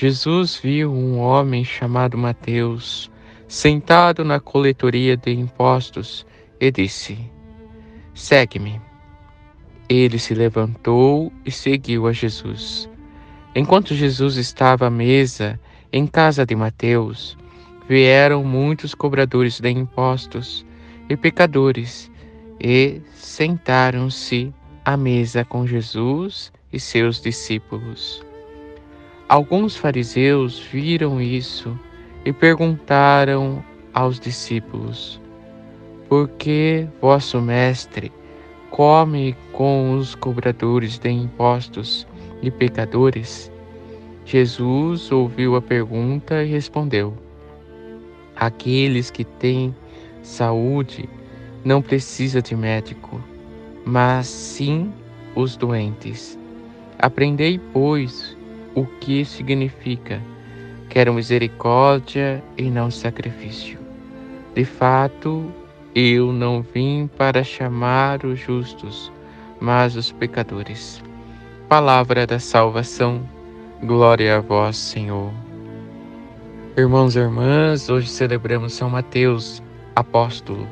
Jesus viu um homem chamado Mateus sentado na coletoria de impostos e disse: Segue-me. Ele se levantou e seguiu a Jesus. Enquanto Jesus estava à mesa em casa de Mateus, vieram muitos cobradores de impostos e pecadores e sentaram-se à mesa com Jesus e seus discípulos. Alguns fariseus viram isso e perguntaram aos discípulos: Por que vosso mestre come com os cobradores de impostos e pecadores? Jesus ouviu a pergunta e respondeu: Aqueles que têm saúde não precisam de médico, mas sim os doentes. Aprendei, pois, o que significa: quero misericórdia e não sacrifício. De fato, eu não vim para chamar os justos, mas os pecadores. Palavra da salvação. Glória a vós, Senhor. Irmãos e irmãs, hoje celebramos São Mateus, apóstolo.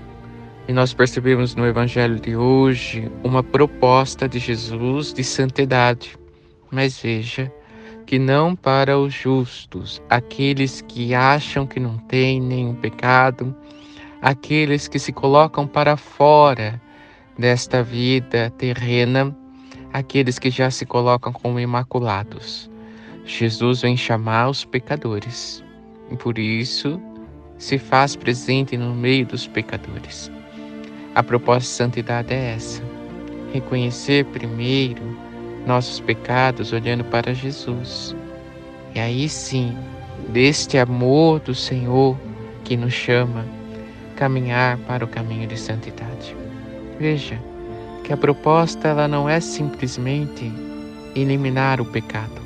E nós percebemos no Evangelho de hoje uma proposta de Jesus de santidade. Mas veja, que não para os justos, aqueles que acham que não têm nenhum pecado, aqueles que se colocam para fora desta vida terrena, aqueles que já se colocam como imaculados. Jesus vem chamar os pecadores e por isso se faz presente no meio dos pecadores. A proposta de santidade é essa: reconhecer primeiro nossos pecados olhando para Jesus. E aí sim, deste amor do Senhor que nos chama, caminhar para o caminho de santidade. Veja que a proposta ela não é simplesmente eliminar o pecado.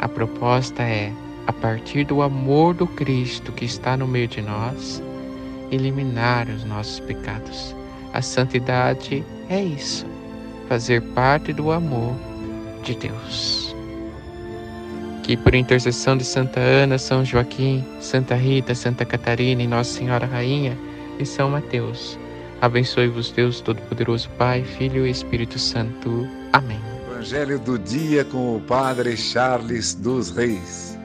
A proposta é, a partir do amor do Cristo que está no meio de nós, eliminar os nossos pecados. A santidade é isso, fazer parte do amor de Deus. Que por intercessão de Santa Ana, São Joaquim, Santa Rita, Santa Catarina e Nossa Senhora Rainha e São Mateus, abençoe-vos Deus Todo-Poderoso, Pai, Filho e Espírito Santo. Amém. Evangelho do dia com o Padre Charles dos Reis.